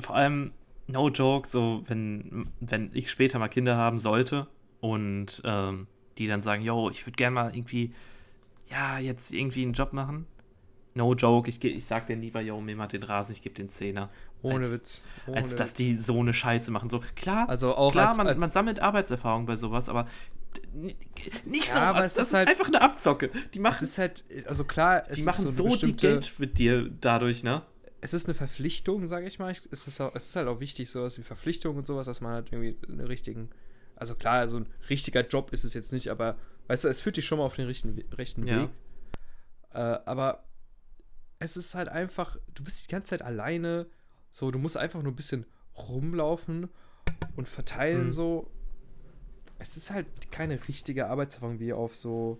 vor allem, no joke, so, wenn, wenn ich später mal Kinder haben sollte und ähm, die dann sagen, yo, ich würde gerne mal irgendwie, ja, jetzt irgendwie einen Job machen. No joke, ich, ich sag denen lieber, yo, mir mal den Rasen, ich gebe den Zehner. ohne Als- Witz. Ohne Als dass die so eine Scheiße machen. So, klar, Also auch klar als, man, als man sammelt Arbeitserfahrung bei sowas, aber nicht Ja, so aber was. es Das ist halt- einfach eine Abzocke. Die es machen ist halt, also klar, es die ist machen so, so, die Geld mit dir dadurch, ne? es ist eine Verpflichtung, sage ich mal. Es ist, auch, es ist halt auch wichtig, sowas wie Verpflichtung und sowas, dass man halt irgendwie einen richtigen, also klar, so ein richtiger Job ist es jetzt nicht, aber weißt du, es führt dich schon mal auf den rechten, We- rechten Ja. Weg. Äh, aber es ist halt einfach, du bist die ganze Zeit alleine, so, du musst einfach nur ein bisschen rumlaufen und verteilen, Mhm. so. Es ist halt keine richtige Arbeitserfahrung wie auf so,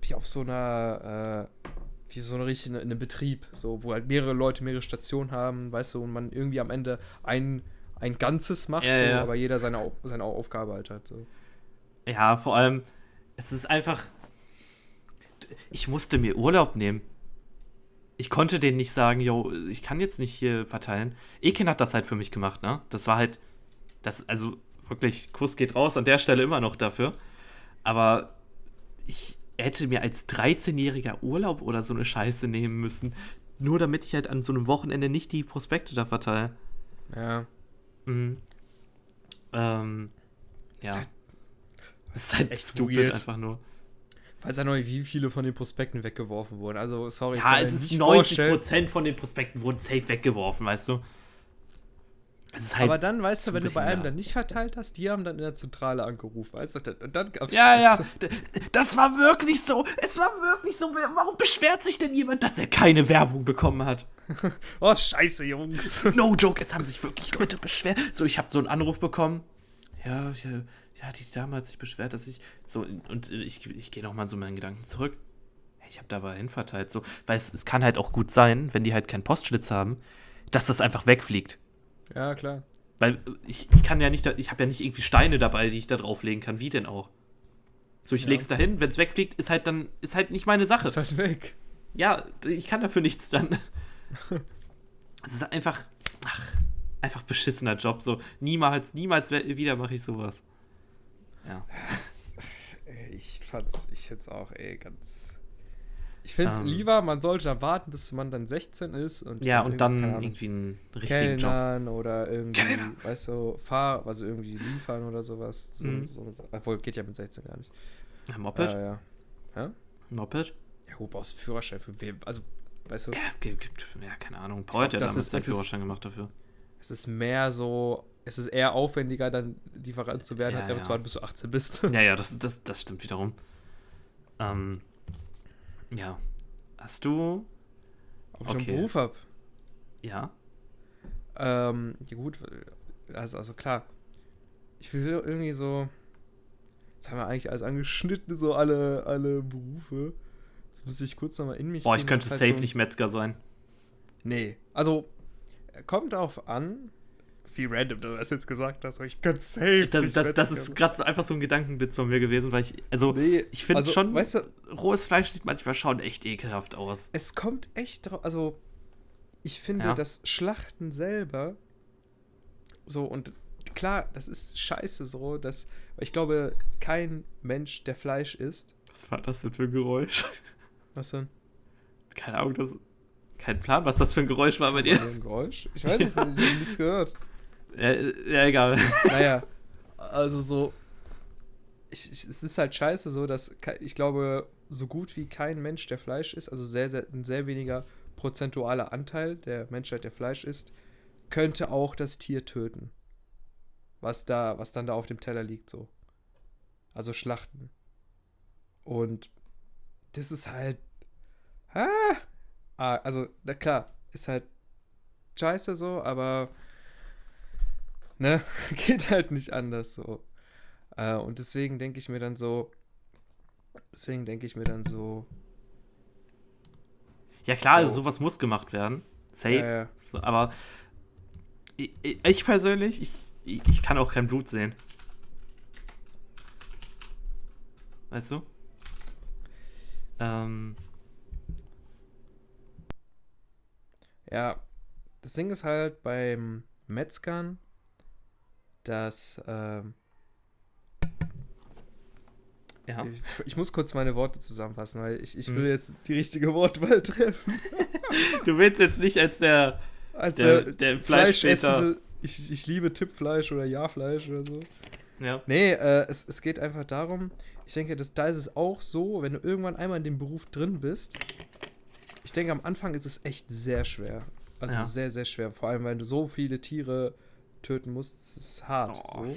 wie auf so einer, äh, wie so eine richtige, in einem Betrieb, so, wo halt mehrere Leute mehrere Stationen haben, weißt du, und man irgendwie am Ende ein, ein Ganzes macht, Ja, so, ja. aber jeder seine, seine Aufgabe halt hat, so. Ja, vor allem, es ist einfach. Ich musste mir Urlaub nehmen. Ich konnte denen nicht sagen, yo, ich kann jetzt nicht hier verteilen. Ekin hat das halt für mich gemacht, ne? Das war halt. Das, also wirklich, Kuss geht raus an der Stelle immer noch dafür. Aber ich hätte mir als 13-jähriger Urlaub oder so eine Scheiße nehmen müssen. Nur damit ich halt an so einem Wochenende nicht die Prospekte da verteile. Ja. Mhm. Ähm, Ist ja. halt- Es ist halt echt stupid weird. einfach nur. Weiß ja noch nicht, wie viele von den Prospekten weggeworfen wurden. Also, sorry, Ja, es ist nicht 90 vorstellen. Prozent von den Prospekten wurden safe weggeworfen, weißt du? Es halt, Aber dann, weißt du, wenn du bei einem dann nicht verteilt hast, die haben dann in der Zentrale angerufen, weißt du? Und dann gab's ja, ja, Scheiße. d- das war wirklich so. Es war wirklich so. Warum beschwert sich denn jemand, dass er keine Werbung bekommen hat? Oh, scheiße, Jungs. No joke, es haben sich wirklich Leute beschwert. So, ich habe so einen Anruf bekommen. Ja, ja, ja, die Dame hat sich beschwert, dass ich so und ich, ich gehe noch mal so meinen Gedanken zurück. Ich habe dabei hinverteilt, so, weil es, es kann halt auch gut sein, wenn die halt keinen Postschlitz haben, dass das einfach wegfliegt. Ja, klar. Weil äh, ich, ich kann ja nicht, da- ich habe ja nicht irgendwie Steine dabei, die ich da drauflegen kann. Wie denn auch? So, ich Ja. leg's dahin, wenn es wegfliegt, ist halt dann, ist halt nicht meine Sache. Ist halt weg. Ja, ich kann dafür nichts dann. es ist einfach, ach, einfach beschissener Job. So, niemals, niemals wieder mache ich sowas. Ja. Ich fand's, ich find's auch, ey, ganz. Ich finde Ähm. lieber, man sollte dann warten, bis man dann 16 ist und Ja, und dann irgendwie, keine Ahnung, irgendwie einen richtigen Job. Kellnern oder irgendwie, Kellner. weißt du, fahr, also irgendwie liefern oder sowas. So, Mhm. so. Obwohl, geht ja mit 16 gar nicht. Ein Moped? Äh, ja. Moped? Ja, gut, brauchst du Führerschein für wen? Also, weißt du, Ja, es gibt, gibt ja, keine Ahnung. Paul hat ja damals ist- es ist- Führerschein gemacht dafür. es ist mehr so, es ist eher aufwendiger, dann Lieferant zu werden, Ja, als einfach ja. zu warten, bis du 18 bist. Ja, ja, das, das, das stimmt wiederum. Ähm, ja. Hast du, Ob ich Okay. einen Beruf habe. ja, Ähm, ja gut, also, also klar. Ich will irgendwie so. Jetzt haben wir eigentlich alles angeschnitten, so alle, alle Berufe. Jetzt muss ich kurz nochmal in mich boah, ich könnte halt safe so, nicht Metzger sein. Nee. Also, kommt darauf an, wie random du das jetzt gesagt hast, aber ich könnte safe. Das, nicht das, das ist gerade so einfach so ein Gedankenblitz von mir gewesen, weil ich, also, Nee, ich finde also, schon, Weißt du, rohes Fleisch sieht manchmal schon echt ekelhaft aus. es kommt echt drauf. Also, ich finde Ja. das Schlachten selber so und klar, das ist scheiße so, dass. weil Ich glaube, kein Mensch, der Fleisch isst. Was war das denn für ein Geräusch? Was denn? Keine Ahnung, das. Kein Plan, was das für ein Geräusch war bei dir. Ein Geräusch? Ich weiß es nicht, ich habe nichts gehört. Ja, ja egal. Naja, also so. Ich, ich, es ist halt scheiße so, dass ich glaube, so gut wie kein Mensch, der Fleisch isst, also sehr, sehr, ein sehr weniger prozentualer Anteil der Menschheit, der Fleisch isst, könnte auch das Tier töten. Was da, was dann da auf dem Teller liegt, so. Also schlachten. Und das ist halt. Ah, ah, also, na klar, ist halt scheiße so, aber ne, geht halt nicht anders so. Äh, und deswegen denke ich mir dann so, deswegen denke ich mir dann so, Ja, klar, also Oh. sowas muss gemacht werden. Safe. Ja, ja. So, aber ich, ich persönlich, ich, ich, ich kann auch kein Blut sehen. Weißt du? Ähm, ja, das Ding ist halt beim Metzgern, dass, ähm, ja. ich, ich muss kurz meine Worte zusammenfassen, weil ich, ich Mhm. will jetzt die richtige Wortwahl treffen. Du willst jetzt nicht als der, Als der, der, der. Fleischessende, ich, ich liebe Tippfleisch oder Ja-Fleisch oder so. Ja. Nee, äh, es, es geht einfach darum, ich denke, dass, da ist es auch so, wenn du irgendwann einmal in dem Beruf drin bist, ich denke, am Anfang ist es echt sehr schwer. Also Ja. sehr, sehr schwer. Vor allem, weil du so viele Tiere töten musst. Das ist hart. Oh. So.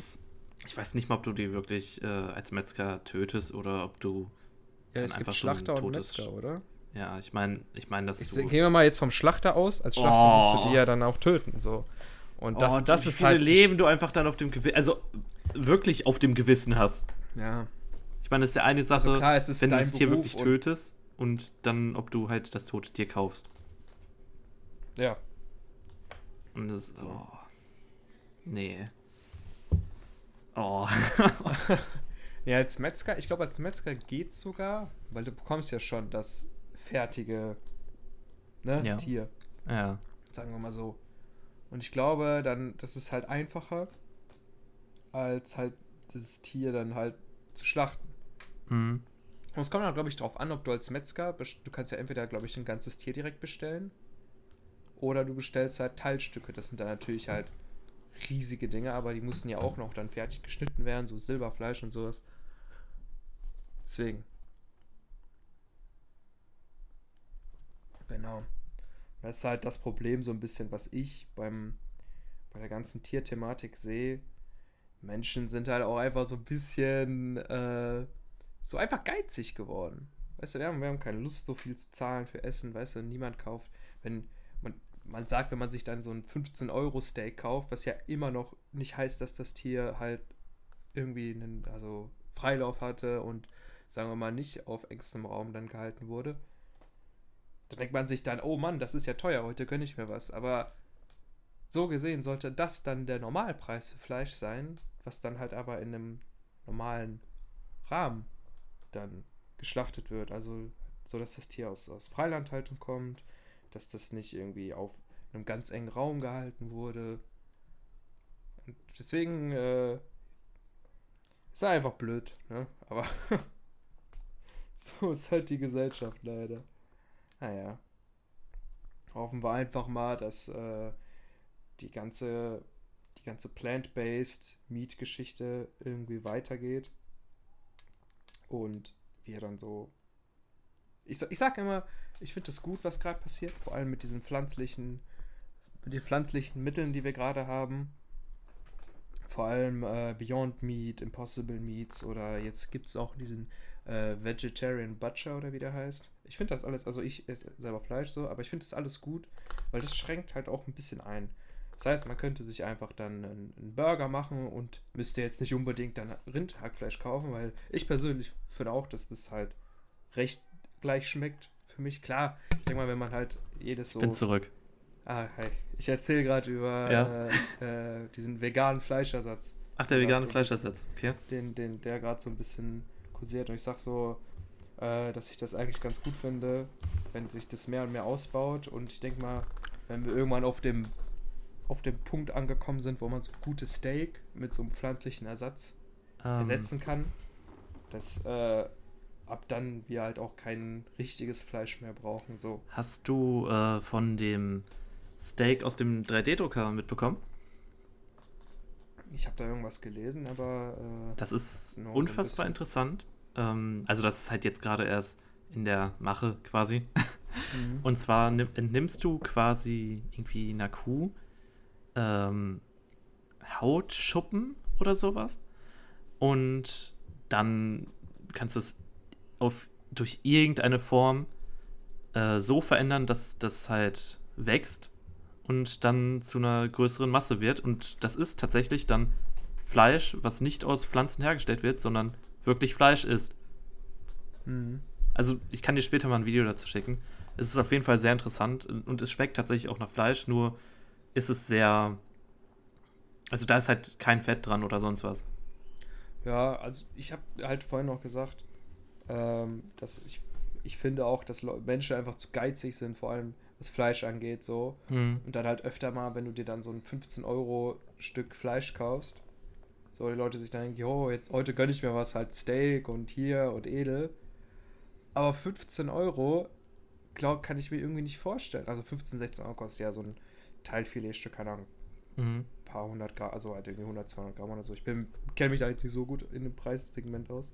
Ich weiß nicht mal, ob du die wirklich äh, als Metzger tötest oder ob du. Ja, es gibt Schlachter und Metzger, oder? Ja, ich meine, ich meine, dass Ich, du. gehen wir mal jetzt vom Schlachter aus. Als Schlachter Oh. musst du die ja dann auch töten. So. Und das, oh, das wie ist viele halt. Leben du einfach dann auf dem Gewissen, also wirklich auf dem Gewissen hast. Ja. Ich meine, das ist ja eine Sache, Also klar, ist wenn du das Tier Beruf wirklich und- tötest und dann, ob du halt das tote Tier kaufst. Ja. Und das oh. Nee. Oh. Ja, als Metzger, ich glaube, als Metzger geht's sogar, weil du bekommst ja schon das fertige ne, Ja. Tier, ja. sagen wir mal so. Und ich glaube, dann, das ist halt einfacher, als halt dieses Tier dann halt zu schlachten. Mhm. Und es kommt dann, glaube ich, darauf an, ob du als Metzger, du kannst ja entweder, glaube ich, ein ganzes Tier direkt bestellen, oder du bestellst halt Teilstücke. Das sind dann natürlich halt riesige Dinge, aber die müssen ja auch noch dann fertig geschnitten werden, so Silberfleisch und sowas. Deswegen. Genau. Das ist halt das Problem so ein bisschen, was ich beim, bei der ganzen Tierthematik sehe. Menschen sind halt auch einfach so ein bisschen äh, so einfach geizig geworden. Weißt du, wir haben, wir haben keine Lust, so viel zu zahlen für Essen, weißt du, niemand kauft. Wenn man, sagt, wenn man sich dann so ein 15-Euro-Steak kauft, was ja immer noch nicht heißt, dass das Tier halt irgendwie einen, also Freilauf hatte und sagen wir mal nicht auf engstem Raum dann gehalten wurde, dann denkt man sich dann, oh Mann, das ist ja teuer, heute gönne ich mir was. Aber so gesehen sollte das dann der Normalpreis für Fleisch sein, was dann halt aber in einem normalen Rahmen dann geschlachtet wird. Also so, dass das Tier aus, aus Freilandhaltung kommt, dass das nicht irgendwie auf einem ganz engen Raum gehalten wurde. Und deswegen äh, ist er einfach blöd, ne? Aber so ist halt die Gesellschaft leider. Naja. Hoffen wir einfach mal, dass äh, die ganze, die ganze plant-based Meat-Geschichte irgendwie weitergeht. Und wir dann so. Ich, ich sag immer, ich finde es gut, was gerade passiert, vor allem mit diesen pflanzlichen, mit den pflanzlichen Mitteln, die wir gerade haben. Vor allem äh, Beyond Meat, Impossible Meats oder jetzt gibt es auch diesen äh, Vegetarian Butcher oder wie der heißt. Ich finde das alles, also ich esse selber Fleisch so, aber ich finde das alles gut, weil das schränkt halt auch ein bisschen ein. Das heißt, man könnte sich einfach dann einen Burger machen und müsste jetzt nicht unbedingt dann Rindhackfleisch kaufen, weil ich persönlich finde auch, dass das halt recht gleich schmeckt für mich. Klar, ich denke mal, wenn man halt jedes so. Bin zurück. Ah, hi. Ich erzähle gerade über Ja. äh, äh, diesen veganen Fleischersatz, Ach, der vegane so ein Fleischersatz. Okay. den, den, der gerade so ein bisschen kursiert. Und ich sag so, äh, dass ich das eigentlich ganz gut finde, wenn sich das mehr und mehr ausbaut. Und ich denke mal, wenn wir irgendwann auf dem, auf dem Punkt angekommen sind, wo man so gutes Steak mit so einem pflanzlichen Ersatz Ähm, ersetzen kann, dass äh, ab dann wir halt auch kein richtiges Fleisch mehr brauchen. So. Hast du äh, von dem Steak aus dem 3D-Drucker mitbekommen? Ich habe da irgendwas gelesen, aber äh, Das ist so unfassbar bisschen. interessant. Ähm, also das ist halt jetzt gerade erst in der Mache quasi. mhm. Und zwar nimm, entnimmst du quasi irgendwie einer Kuh ähm, Hautschuppen oder sowas. Und dann kannst du es auf, durch irgendeine Form äh, so verändern, dass das halt wächst und dann zu einer größeren Masse wird. Und das ist tatsächlich dann Fleisch, was nicht aus Pflanzen hergestellt wird, sondern wirklich Fleisch ist. Mhm. Also ich kann dir später mal ein Video dazu schicken. Es ist auf jeden Fall sehr interessant und es schmeckt tatsächlich auch nach Fleisch, nur ist es sehr. Also da ist halt kein Fett dran oder sonst was. Ja, also ich habe halt vorhin noch gesagt, ähm, dass ich, ich finde auch, dass Menschen einfach zu geizig sind, vor allem was Fleisch angeht, so. Hm. Und dann halt öfter mal, wenn du dir dann so ein 15 Euro Stück Fleisch kaufst, so die Leute sich dann denken, jo, jetzt heute gönne ich mir was, halt Steak und hier und edel. Aber 15 Euro, glaub, kann ich mir irgendwie nicht vorstellen. Also 15, 16 Euro kostet ja so ein Teilfiletstück, keine Ahnung, Mhm. paar hundert Gramm, also halt irgendwie 100, 200 Gramm oder so. Ich bin kenne mich da jetzt nicht so gut in dem Preissegment aus.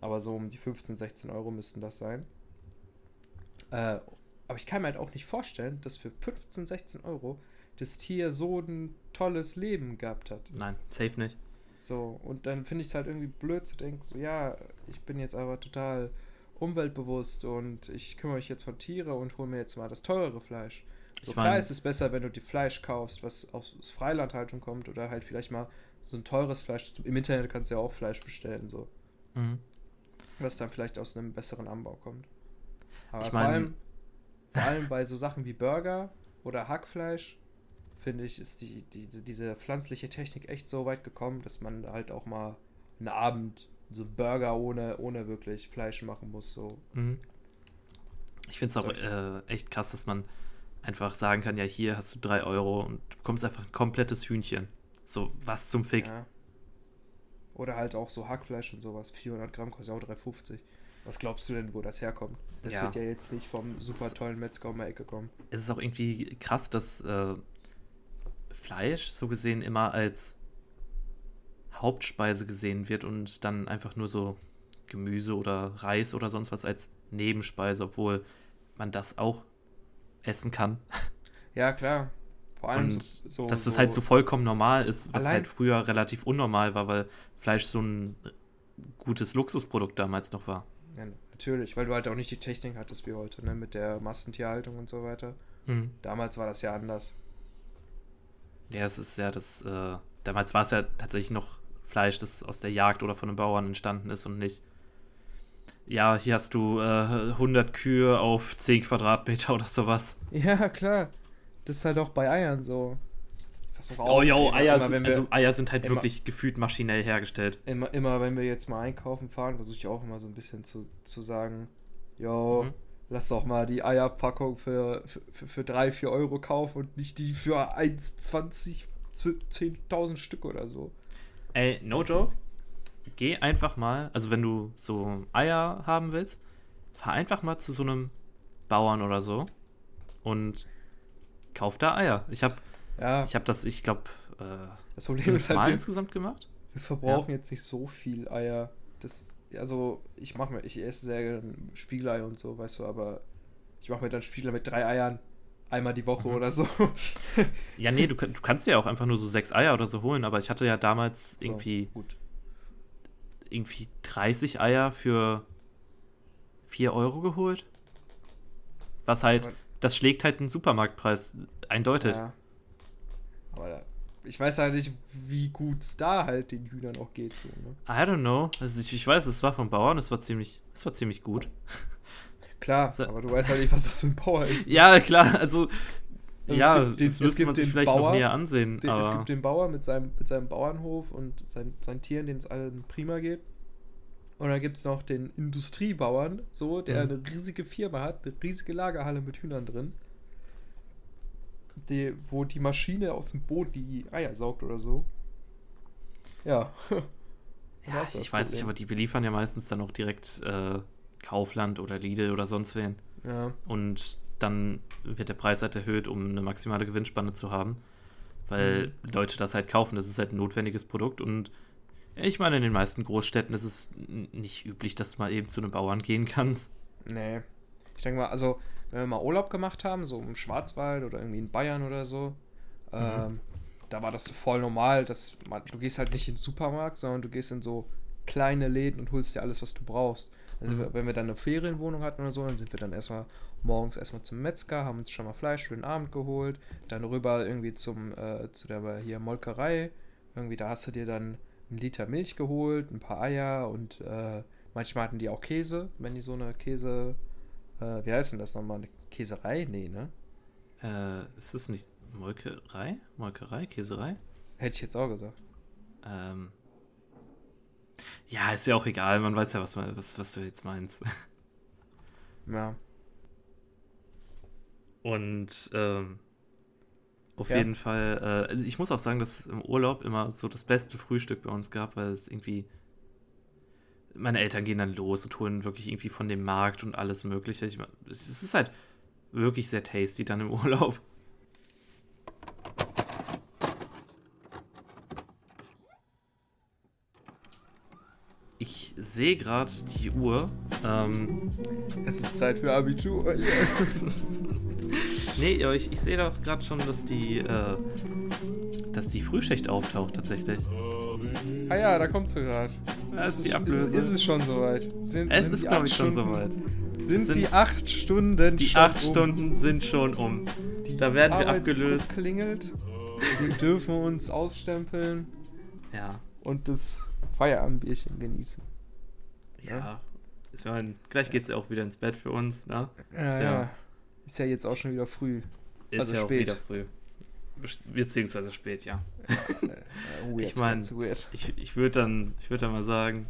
Aber so um die 15, 16 Euro müssten das sein. Äh, Aber ich kann mir halt auch nicht vorstellen, dass für 15, 16 Euro das Tier so ein tolles Leben gehabt hat. Nein, safe nicht. So, und dann finde ich es halt irgendwie blöd zu denken, so, ja, ich bin jetzt aber total umweltbewusst und ich kümmere mich jetzt von Tiere und hole mir jetzt mal das teurere Fleisch. So Ich klar mein- ist es besser, wenn du dir Fleisch kaufst, was aus Freilandhaltung kommt oder halt vielleicht mal so ein teures Fleisch. Im Internet kannst du ja auch Fleisch bestellen, so, Mhm. Was dann vielleicht aus einem besseren Anbau kommt. Aber Ich vor, mein- allem, vor allem bei so Sachen wie Burger oder Hackfleisch, finde ich, ist die, die, diese pflanzliche Technik echt so weit gekommen, dass man halt auch mal einen Abend so Burger ohne, ohne wirklich Fleisch machen muss. So. Mhm. Ich finde es auch äh, echt krass, dass man einfach sagen kann, ja, hier hast du drei Euro und du bekommst einfach ein komplettes Hühnchen. So, was zum Fick. Ja. Oder halt auch so Hackfleisch und sowas. 400 Gramm kostet auch 3,50. Was glaubst du denn, wo das herkommt? Das Ja. wird ja jetzt nicht vom super tollen Metzger um die Ecke kommen. Es ist auch irgendwie krass, dass äh, Fleisch so gesehen immer als Hauptspeise gesehen wird und dann einfach nur so Gemüse oder Reis oder sonst was als Nebenspeise, obwohl man das auch essen kann. Ja, klar. Vor allem Und so, so. dass das halt so vollkommen normal ist, was halt früher relativ unnormal war, weil Fleisch so ein gutes Luxusprodukt damals noch war. Ja, natürlich, weil du halt auch nicht die Technik hattest wie heute, ne? Mit der Massentierhaltung und so weiter. Mhm. Damals war das ja anders. Ja, es ist ja das, äh, damals war es ja tatsächlich noch Fleisch, das aus der Jagd oder von einem Bauern entstanden ist und nicht, ja, hier hast du äh, 100 Kühe auf 10 Quadratmeter oder sowas. Ja, klar. Das ist halt auch bei Eiern so. Oh, jo, immer- Eier, immer, sind, also Eier sind halt immer- wirklich gefühlt maschinell hergestellt. immer, immer wenn wir jetzt mal einkaufen fahren, versuche ich auch immer so ein bisschen zu, zu sagen, jo, Mhm. lass doch mal die Eierpackung für, für, für 3, 4 Euro kaufen und nicht die für 1,20, 10.000 Stück oder so. Ey, no du? joke. Geh einfach mal, also wenn du so Eier haben willst, fahr einfach mal zu so einem Bauern oder so und kauf da Eier. Ich habe Ja, ich hab das, ich glaube, äh, das Problem ist halt, fünfmal wir, insgesamt gemacht. wir verbrauchen jetzt nicht so viel Eier. Das, also, ich mache mir, ich esse sehr gerne Spiegelei und so, weißt du, aber ich mache mir dann Spiegelei mit drei Eiern einmal die Woche Mhm. oder so. Ja, nee, du, du kannst ja auch einfach nur so sechs Eier oder so holen, aber ich hatte ja damals So, irgendwie, gut. irgendwie 30 Eier für 4 Euro geholt. Was halt, das schlägt halt den Supermarktpreis eindeutig. Ja. Aber da, ich weiß halt nicht, wie gut es da halt den Hühnern auch geht. So, ne? I don't know. Also ich, ich weiß, es war vom Bauern, es war ziemlich, es war ziemlich gut. Klar, So. aber du weißt halt nicht, was das für ein Bauer ist. ne? Ja, klar, also, Also ja, es gibt den- das müsste man sich vielleicht noch Bauer, näher ansehen. Den, es gibt den Bauer mit seinem, mit seinem Bauernhof und sein, seinen Tieren, denen es allen prima geht. Und dann gibt es noch den Industriebauern, so, der Mhm. eine riesige Firma hat, eine riesige Lagerhalle mit Hühnern drin. Die, wo die Maschine aus dem Boot die Eier saugt oder so. Ja. ja, ich das weiß nicht, aber die beliefern ja meistens dann auch direkt äh, Kaufland oder Lidl oder sonst wen. Ja. Und dann wird der Preis halt erhöht, um eine maximale Gewinnspanne zu haben. Weil Mhm. Leute das halt kaufen. Das ist halt ein notwendiges Produkt. Und ich meine, in den meisten Großstädten ist es nicht üblich, dass du mal eben zu einem Bauern gehen kannst. Nee. Ich denke mal, also, wenn wir mal Urlaub gemacht haben, so im Schwarzwald oder irgendwie in Bayern oder so, ähm, da war das so voll normal, dass man, du gehst halt nicht in den Supermarkt, sondern du gehst in so kleine Läden und holst dir alles, was du brauchst. Also, Mhm. wenn wir dann eine Ferienwohnung hatten oder so, dann sind wir dann erstmal morgens erstmal zum Metzger, haben uns schon mal Fleisch für den Abend geholt, dann rüber irgendwie zum, äh, zu der hier Molkerei. Irgendwie, da hast du dir dann einen Liter Milch geholt, ein paar Eier und äh, manchmal hatten die auch Käse, wenn die so eine Käse, äh, wie heißt denn das nochmal? Eine Käserei? Nee, ne? Äh, ist das nicht Molkerei? Molkerei? Käserei? Hätte ich jetzt auch gesagt. Ähm. Ja, ist ja auch egal. Man weiß ja, was, man, was, was du jetzt meinst. Ja. Und ähm, auf Ja. jeden Fall, äh, also ich muss auch sagen, dass es im Urlaub immer so das beste Frühstück bei uns gab, weil es irgendwie. Meine Eltern gehen dann los und holen wirklich irgendwie von dem Markt und alles Mögliche. Ich, es ist halt wirklich sehr tasty dann im Urlaub. Ich ich sehe gerade die Uhr. Ähm, Es ist Zeit für Abitur. nee, ich, ich sehe doch gerade schon, dass die, äh, dass die Frühschicht auftaucht tatsächlich. ah ja, da kommt sie gerade. Das ist die Ist, Ablöse. ist es schon soweit? Sind, Es sind ist, die glaube ich, schon soweit. Sind, sind die acht Stunden Die acht um? Stunden sind schon um. Da werden wir abgelöst. klingelt. Wir dürfen uns ausstempeln Ja, und das Feierabendbierchen genießen. ja. Ich meine, gleich geht es ja auch wieder ins Bett für uns, ne? Ja, ja. ja- Ist ja jetzt auch schon wieder früh. Ist Also ja auch spät. wieder früh. Beziehungsweise spät, ja. Äh, weird, Ich mein- ganz weird. Ich, ich würde dann, ich würd dann mal sagen,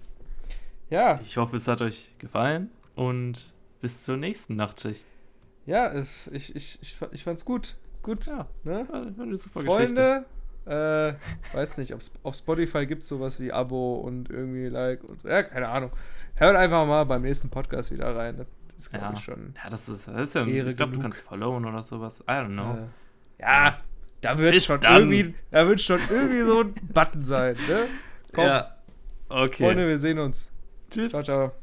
Ja, ich hoffe, es hat euch gefallen und bis zur nächsten Nachtschicht. ja, es, ich, ich, ich, ich fand's gut. Gut, Ja, ne? eine super Geschichte. Freunde, äh, weiß nicht, auf, auf Spotify gibt's sowas wie Abo und irgendwie Like und so. Ja, keine Ahnung. Hört einfach mal beim nächsten Podcast wieder rein. Das ist, glaube Ja. ich, schon. Ja, das ist, das ist ja, Ehre ich glaube, du kannst followen oder sowas. I don't know. Äh, ja, da wird Bis schon dann. irgendwie, da wird schon irgendwie so ein Button sein, ne? Komm, Ja, okay. Freunde, wir sehen uns. Tschüss. Ciao, ciao.